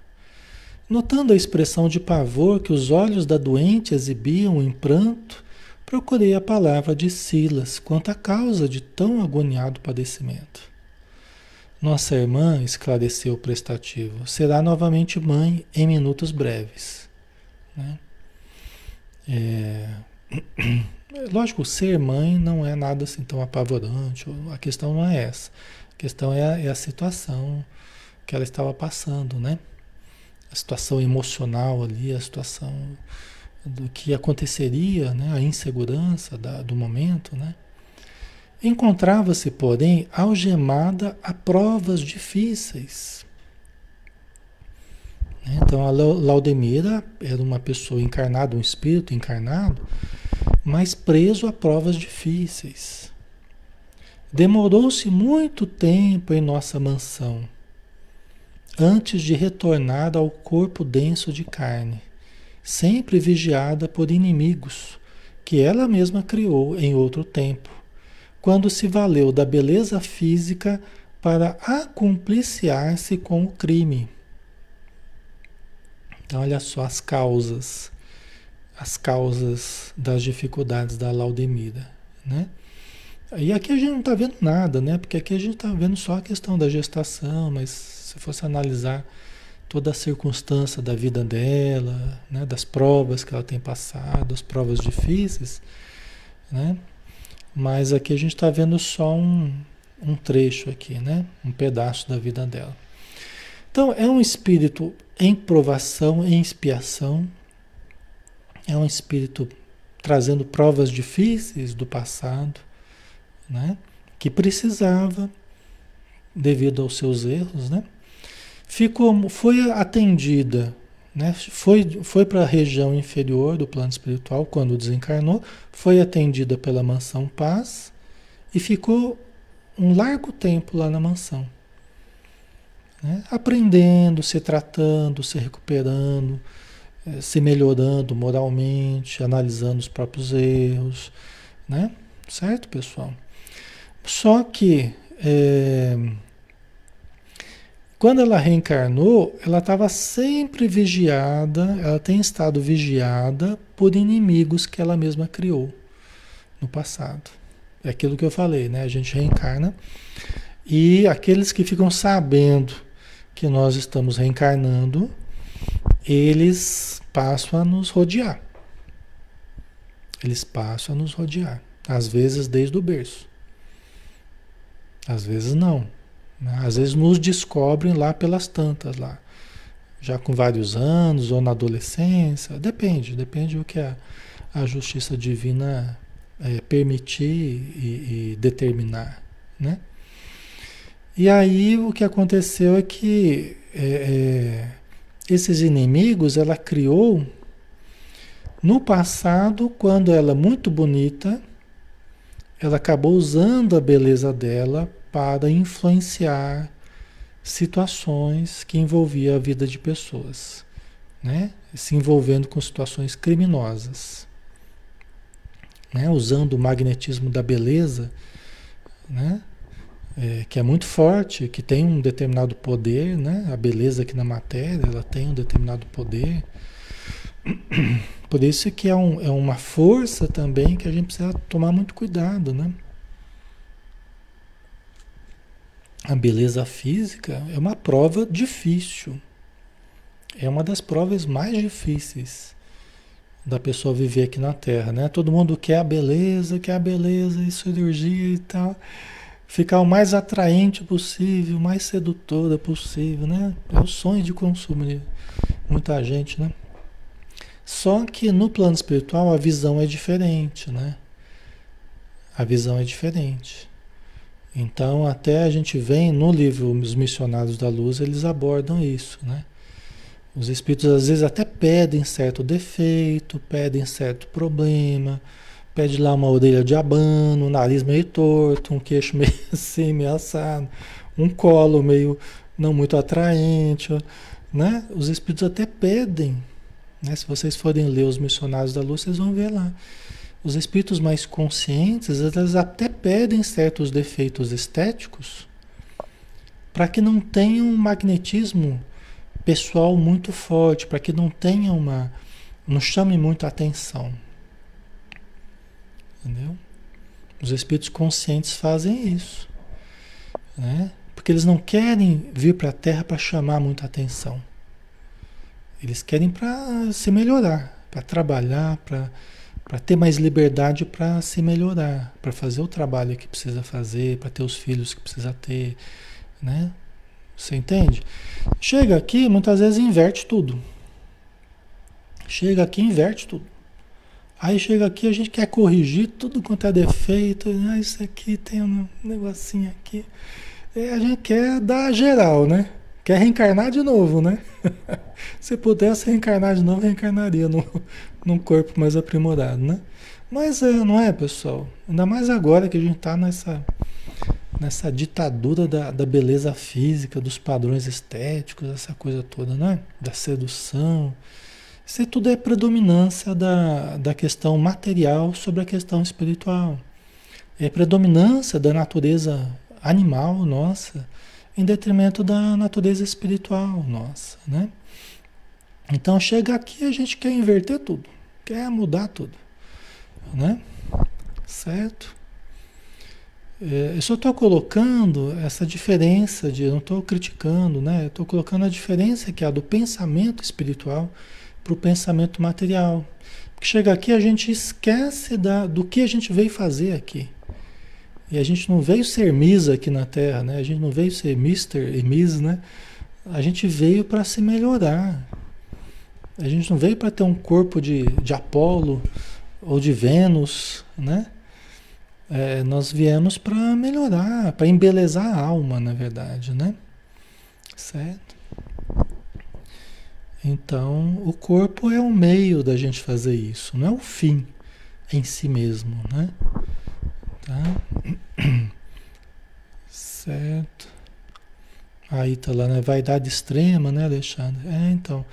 Notando a expressão de pavor que os olhos da doente exibiam em pranto, procurei a palavra de Silas quanto à causa de tão agoniado padecimento. Nossa irmã, esclareceu o prestativo, será novamente mãe em minutos breves. Né? É... Lógico, ser mãe não é nada assim tão apavorante, a questão não é essa. A questão é a, é a situação que ela estava passando, né? A situação emocional ali, a situação do que aconteceria, né, a insegurança da, do momento, né? Encontrava-se, porém, algemada a provas difíceis. Então, a Laudemira era uma pessoa encarnada, um espírito encarnado, mas preso a provas difíceis. Demorou-se muito tempo em nossa mansão, antes de retornar ao corpo denso de carne sempre vigiada por inimigos que ela mesma criou em outro tempo, quando se valeu da beleza física para acompliciar-se com o crime. Então, olha só as causas, as causas das dificuldades da Laudemira, né? E aqui a gente não está vendo nada, né? Porque aqui a gente está vendo só a questão da gestação, mas se fosse analisar toda a circunstância da vida dela, né, das provas que ela tem passado, as provas difíceis, né? Mas aqui a gente está vendo só um, um trecho aqui, né? Um pedaço da vida dela. Então, é um espírito em provação, em expiação, é um espírito trazendo provas difíceis do passado, né? que precisava, devido aos seus erros, né? ficou, foi atendida, né? foi, foi para a região inferior do plano espiritual quando desencarnou, foi atendida pela mansão Paz e ficou um largo tempo lá na mansão. Né? Aprendendo, se tratando, se recuperando, eh, se melhorando moralmente, analisando os próprios erros, né? Certo, pessoal? Só que é, quando ela reencarnou, ela estava sempre vigiada, ela tem estado vigiada por inimigos que ela mesma criou no passado. É aquilo que eu falei, né? A gente reencarna e aqueles que ficam sabendo que nós estamos reencarnando, eles passam a nos rodear. Eles passam a nos rodear. Às vezes desde o berço. Às vezes não. Às vezes nos descobrem lá pelas tantas lá. Já com vários anos ou na adolescência. Depende, depende do que a, a justiça divina é, permitir e, e determinar. Né? E aí o que aconteceu é que é, é, esses inimigos ela criou no passado, quando ela muito bonita, ela acabou usando a beleza dela para influenciar situações que envolviam a vida de pessoas, né? Se envolvendo com situações criminosas, né? Usando o magnetismo da beleza, né? É, que é muito forte, que tem um determinado poder, né? A beleza aqui na matéria, ela tem um determinado poder. Por isso que é, um, é uma força também que a gente precisa tomar muito cuidado, né? A beleza física é uma prova difícil. É uma das provas mais difíceis da pessoa viver aqui na Terra, né? Todo mundo quer a beleza, quer a beleza e cirurgia e tal ficar o mais atraente possível, o mais sedutora possível, né? É o sonho de consumo de muita gente, né? Só que no plano espiritual a visão é diferente, né? A visão é diferente. Então, até a gente vem no livro Os Missionários da Luz, eles abordam isso, né? Os espíritos às vezes até pedem certo defeito, pedem certo problema, Pede lá uma orelha de abano, um nariz meio torto, um queixo meio assim, meio assado, um colo meio não muito atraente, né? Os espíritos até pedem, né? Se vocês forem ler os missionários da luz, vocês vão ver lá. Os espíritos mais conscientes, eles até pedem certos defeitos estéticos para que não tenha um magnetismo pessoal muito forte, para que não tenha uma não chame muito atenção, Entendeu? Os espíritos conscientes fazem isso. Né? Porque eles não querem vir para a Terra para chamar muita atenção. Eles querem para se melhorar, para trabalhar, para ter mais liberdade para se melhorar, para fazer o trabalho que precisa fazer, para ter os filhos que precisa ter, né? Você entende? Chega aqui, muitas vezes inverte tudo. Chega aqui, inverte tudo. Aí chega aqui, a gente quer corrigir tudo quanto é defeito. Ah, isso aqui tem um negocinho aqui. E a gente quer dar geral, né? Quer reencarnar de novo, né? Se pudesse reencarnar de novo, reencarnaria no, num corpo mais aprimorado, né? Mas é, não é, pessoal? Ainda mais agora que a gente está nessa, nessa ditadura da, da beleza física, dos padrões estéticos, essa coisa toda, né? Da sedução. Isso tudo é predominância da, da questão material sobre a questão espiritual. É predominância da natureza animal nossa em detrimento da natureza espiritual nossa, né? Então chega aqui a gente quer inverter tudo, quer mudar tudo, né? Certo? É, eu só estou colocando essa diferença de, não estou criticando, né? Estou colocando a diferença que há do pensamento espiritual para o pensamento material. Porque chega aqui a gente esquece da, do que a gente veio fazer aqui. E a gente não veio ser Miss aqui na Terra, né? A gente não veio ser Mr. e Miss, né? A gente veio para se melhorar. A gente não veio para ter um corpo de, de Apolo ou de Vênus, né? É, nós viemos para melhorar, para embelezar a alma, na verdade, né? Certo? Então, o corpo é o meio da gente fazer isso, não é o fim em si mesmo, né? Tá? Certo. Aí tá lá, né? Vaidade extrema, né, Alexandre? É, então.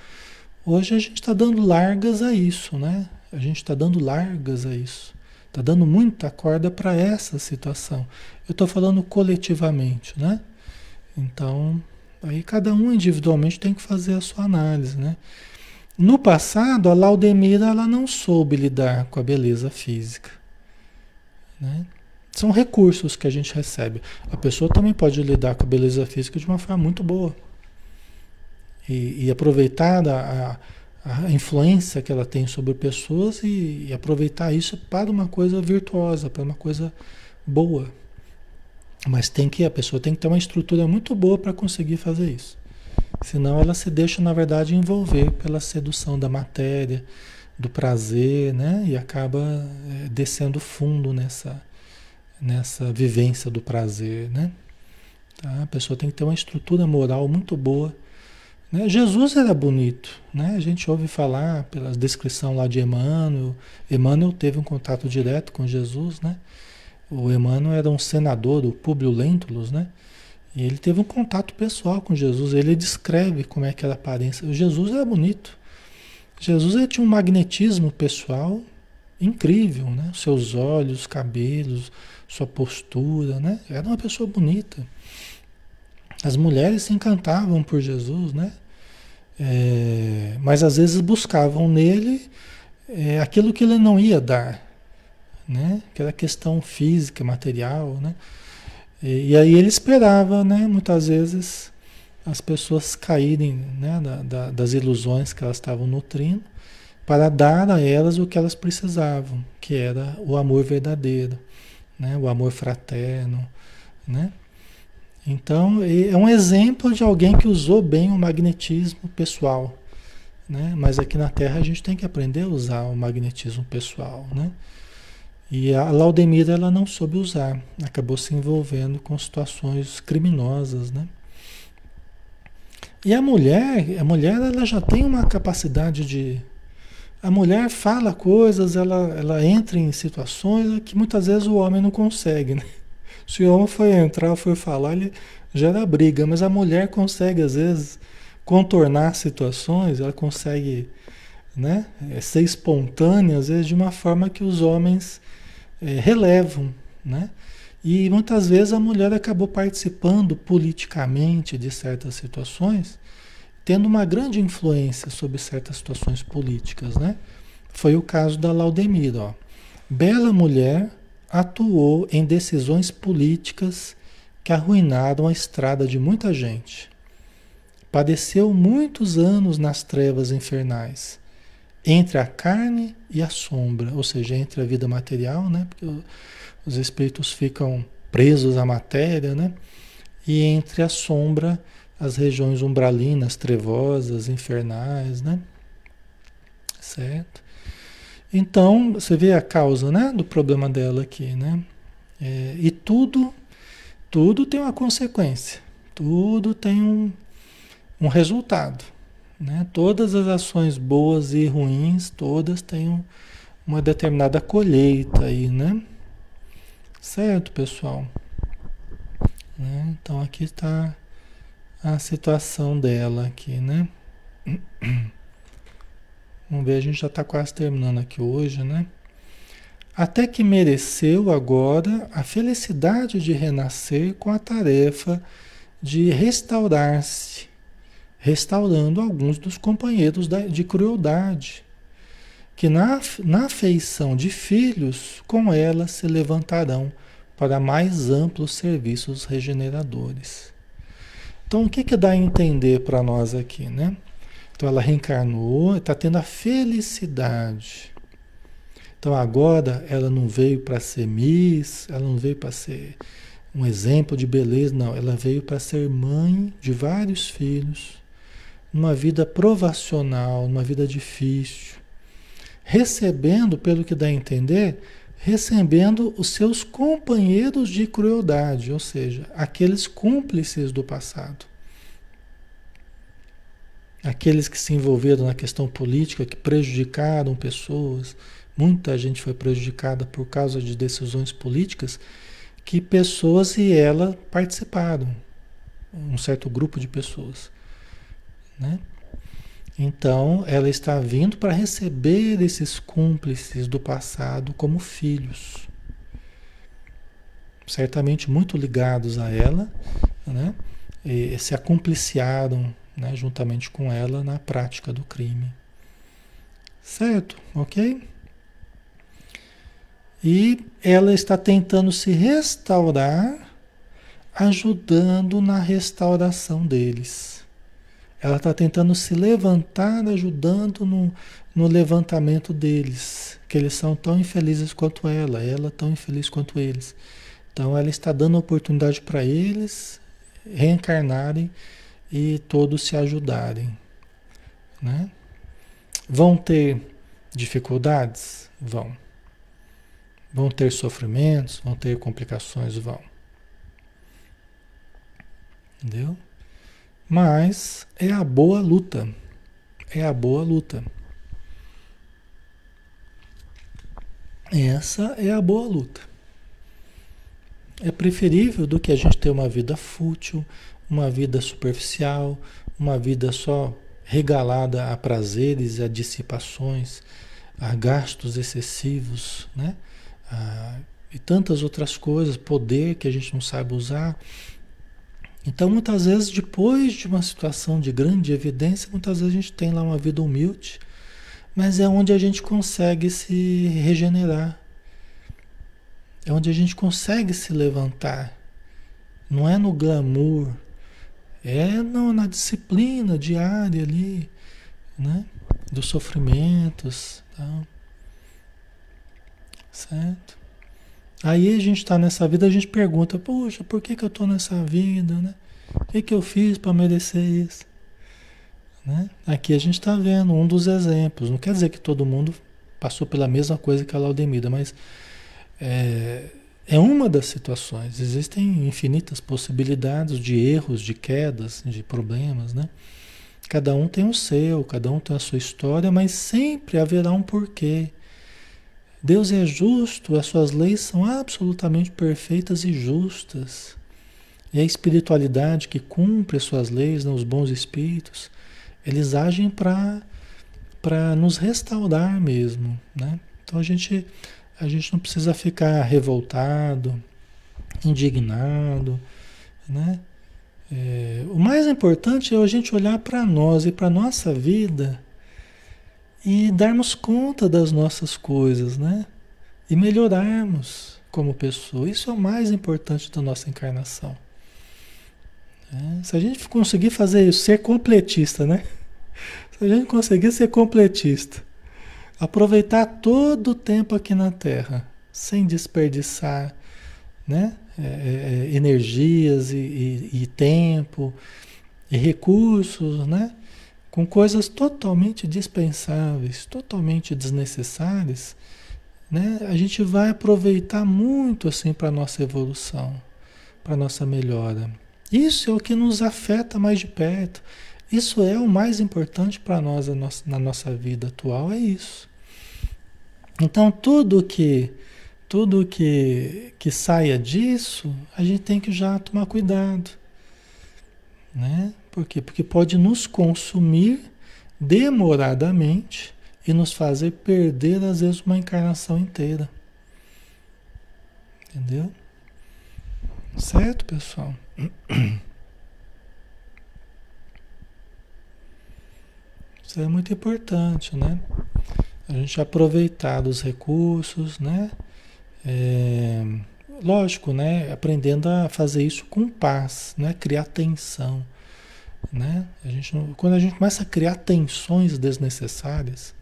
Hoje a gente está dando largas a isso, né? A gente está dando largas a isso. Está dando muita corda para essa situação. Eu estou falando coletivamente, né? Então, aí cada um individualmente tem que fazer a sua análise, né? No passado, a Laudemira ela não soube lidar com a beleza física, né? São recursos que a gente recebe. A pessoa também pode lidar com a beleza física de uma forma muito boa e, e aproveitar a, a, influência que ela tem sobre pessoas e, e aproveitar isso para uma coisa virtuosa, para uma coisa boa. Mas tem que a pessoa tem que ter uma estrutura muito boa para conseguir fazer isso. Senão ela se deixa, na verdade, envolver pela sedução da matéria, do prazer, né? E acaba é, descendo fundo nessa, nessa vivência do prazer, né? Tá? A pessoa tem que ter uma estrutura moral muito boa né? Jesus era bonito, né? A gente ouve falar pela descrição lá de Emmanuel. Emmanuel teve um contato direto com Jesus, né? O Emmanuel era um senador do Públio Lentulus, né? E ele teve um contato pessoal com Jesus. Ele descreve como é que era a aparência. O Jesus era bonito. Jesus tinha um magnetismo pessoal incrível, né? Seus olhos, cabelos, sua postura, né? Era uma pessoa bonita. As mulheres se encantavam por Jesus, né? É, mas às vezes buscavam nele é, aquilo que ele não ia dar, né? Aquela questão física, material, né? E, e aí ele esperava, né? Muitas vezes as pessoas caírem né? Da, da, das ilusões que elas estavam nutrindo para dar a elas o que elas precisavam, que era o amor verdadeiro, né? O amor fraterno, né? Então, é um exemplo de alguém que usou bem o magnetismo pessoal. Né? Mas aqui na Terra a gente tem que aprender a usar o magnetismo pessoal. Né? E a Laudemira ela não soube usar, acabou se envolvendo com situações criminosas. Né? E a mulher, a mulher ela já tem uma capacidade de. A mulher fala coisas, ela, ela entra em situações que muitas vezes o homem não consegue. Né? Se o homem foi entrar, foi falar, ele gera briga, mas a mulher consegue, às vezes, contornar situações, ela consegue né, é, ser espontânea, às vezes, de uma forma que os homens relevam. Né? E muitas vezes a mulher acabou participando politicamente de certas situações, tendo uma grande influência sobre certas situações políticas. Né? Foi o caso da Laudemira. Ó. Bela mulher, atuou em decisões políticas que arruinaram a estrada de muita gente. Padeceu muitos anos nas trevas infernais, entre a carne e a sombra, ou seja, entre a vida material, né? Porque os espíritos ficam presos à matéria, né? E entre a sombra, as regiões umbralinas, trevosas, infernais, né? Certo? Então, você vê a causa né, do problema dela aqui, né? É, e tudo, tudo tem uma consequência, tudo tem um, um resultado. Né? Todas as ações boas e ruins, todas têm um, uma determinada colheita aí, né? Certo, pessoal? Né? Então aqui está a situação dela aqui, né? Vamos ver, a gente já está quase terminando aqui hoje, né? Até que mereceu agora a felicidade de renascer com a tarefa de restaurar-se, restaurando alguns dos companheiros de crueldade, que na, na afeição de filhos, com ela se levantarão para mais amplos serviços regeneradores. Então, o que, que dá a entender para nós aqui, né? Então ela reencarnou, está tendo a felicidade. Então agora ela não veio para ser Miss, ela não veio para ser um exemplo de beleza, não, ela veio para ser mãe de vários filhos, numa vida provacional, numa vida difícil, recebendo, pelo que dá a entender, recebendo os seus companheiros de crueldade, ou seja, aqueles cúmplices do passado. Aqueles que se envolveram na questão política, que prejudicaram pessoas, muita gente foi prejudicada por causa de decisões políticas que pessoas e ela participaram, um certo grupo de pessoas, né? Então, ela está vindo para receber esses cúmplices do passado como filhos. Certamente muito ligados a ela, né? E se acumpliciaram né, juntamente com ela na prática do crime. Certo? Ok? E ela está tentando se restaurar, ajudando na restauração deles. Ela está tentando se levantar, ajudando no, no levantamento deles, que eles são tão infelizes quanto ela, ela tão infeliz quanto eles. Então ela está dando oportunidade para eles reencarnarem e todos se ajudarem. Né? Vão ter dificuldades? Vão. Vão ter sofrimentos? Vão ter complicações? Vão. Entendeu? Mas é a boa luta. É a boa luta. Essa é a boa luta. É preferível do que a gente ter uma vida fútil, uma vida superficial, uma vida só regalada a prazeres, a dissipações, a gastos excessivos, né? Ah, e tantas outras coisas, poder que a gente não sabe usar. Então, muitas vezes, depois de uma situação de grande evidência, muitas vezes a gente tem lá uma vida humilde, mas é onde a gente consegue se regenerar, é onde a gente consegue se levantar. Não é no glamour, é no, na disciplina diária ali, né? Dos sofrimentos. Tá? Certo? Aí a gente está nessa vida, a gente pergunta, poxa, por que, que eu estou nessa vida, né? O que, que eu fiz para merecer isso? Né? Aqui a gente está vendo um dos exemplos. Não quer dizer que todo mundo passou pela mesma coisa que a Laudemida, mas é, é uma das situações. Existem infinitas possibilidades de erros, de quedas, de problemas, né? Cada um tem o seu, cada um tem a sua história, mas sempre haverá um porquê. Deus é justo, as suas leis são absolutamente perfeitas e justas. E a espiritualidade que cumpre as suas leis, né, os bons espíritos, eles agem para nos restaurar mesmo. Né? Então a gente a gente não precisa ficar revoltado, indignado, né? É, o mais importante é a gente olhar para nós e para nossa vida e darmos conta das nossas coisas, né? E melhorarmos como pessoa. Isso é o mais importante da nossa encarnação. É, se a gente conseguir fazer isso, ser completista, né? Se a gente conseguir ser completista, aproveitar todo o tempo aqui na Terra, sem desperdiçar né? É, é, é, energias e, e, e, tempo e recursos, né? Com coisas totalmente dispensáveis, totalmente desnecessárias, né? a gente vai aproveitar muito assim para nossa evolução, para nossa melhora. Isso é o que nos afeta mais de perto. Isso é o mais importante para nós na nossa vida atual, é isso. Então tudo que tudo que, que saia disso, a gente tem que já tomar cuidado. Né? Por quê? Porque pode nos consumir demoradamente e nos fazer perder, às vezes, uma encarnação inteira. Entendeu? Certo, pessoal? Isso é muito importante, né? A gente aproveitar dos recursos, né? É, lógico, né? Aprendendo a fazer isso com paz, né? Criar tensão, né? A gente, quando a gente começa a criar tensões desnecessárias,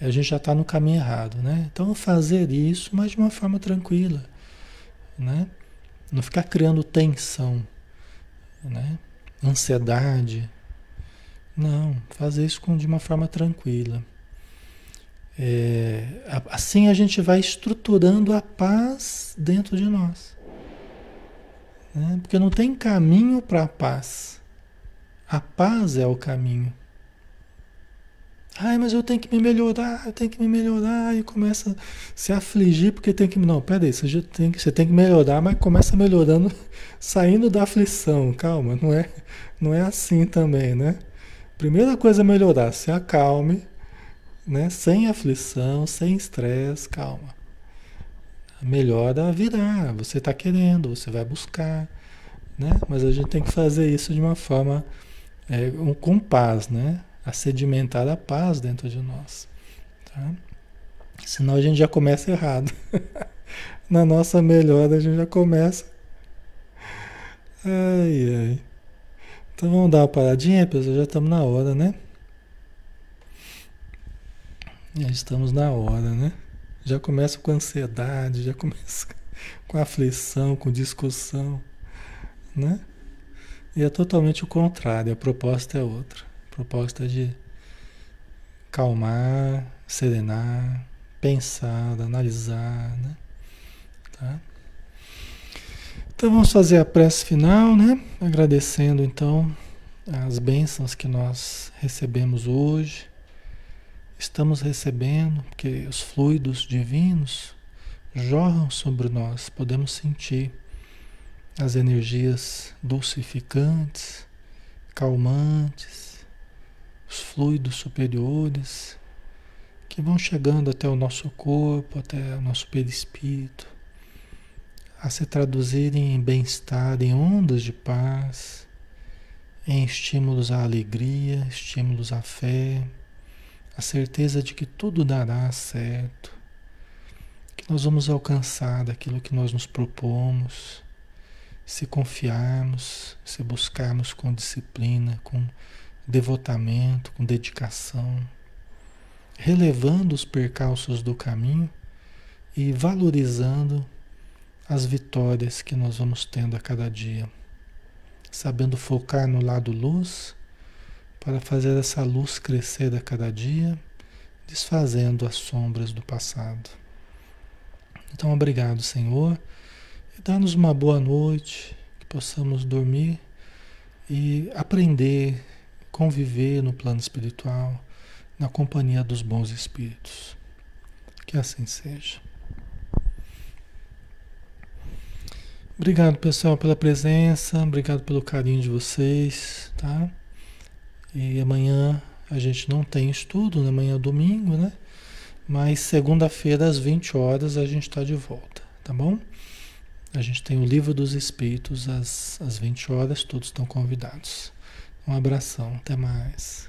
a gente já está no caminho errado, né? Então fazer isso, mas de uma forma tranquila, né? Não ficar criando tensão, né? ansiedade. Não, fazer isso com, de uma forma tranquila. É, assim a gente vai estruturando a paz dentro de nós. Né? Porque não tem caminho para a paz. A paz é o caminho. Ai, mas eu tenho que me melhorar, eu tenho que me melhorar, e começa a se afligir porque tem que. Não, peraí, você, tem que, você tem que melhorar, mas começa melhorando, saindo da aflição. Calma, não é, não é assim também, né? Primeira coisa é melhorar, se acalme, né? Sem aflição, sem estresse, calma. A melhora virá, você está querendo, você vai buscar, né? Mas a gente tem que fazer isso de uma forma é, um, com paz, né? A sedimentar a paz dentro de nós, tá? Senão a gente já começa errado. Na nossa melhora a gente já começa. Ai, ai. Então vamos dar uma paradinha, pessoal. Já estamos na hora, né? Já estamos na hora, né? Já começa com ansiedade, já começa com aflição, com discussão, né? E é totalmente o contrário, a proposta é outra. A proposta é de calmar, serenar, pensar, analisar, né? Tá? Então vamos fazer a prece final, né? Agradecendo então as bênçãos que nós recebemos hoje estamos recebendo, porque os fluidos divinos jorram sobre nós, podemos sentir as energias dulcificantes, calmantes, os fluidos superiores que vão chegando até o nosso corpo, até o nosso perispírito, a se traduzirem em bem-estar, em ondas de paz, em estímulos à alegria, estímulos à fé a certeza de que tudo dará certo, que nós vamos alcançar daquilo que nós nos propomos, se confiarmos, se buscarmos com disciplina, com devotamento, com dedicação, relevando os percalços do caminho e valorizando as vitórias que nós vamos tendo a cada dia, sabendo focar no lado luz para fazer essa luz crescer a cada dia, desfazendo as sombras do passado. Então, obrigado, Senhor, e dá-nos uma boa noite, que possamos dormir e aprender, conviver no plano espiritual, na companhia dos bons espíritos. Que assim seja. Obrigado, pessoal, pela presença, obrigado pelo carinho de vocês, tá? E amanhã a gente não tem estudo, né? amanhã é domingo, né? Mas segunda-feira às 20 horas a gente está de volta, tá bom? A gente tem o Livro dos Espíritos às, às 20 horas, todos estão convidados. Um abração, até mais.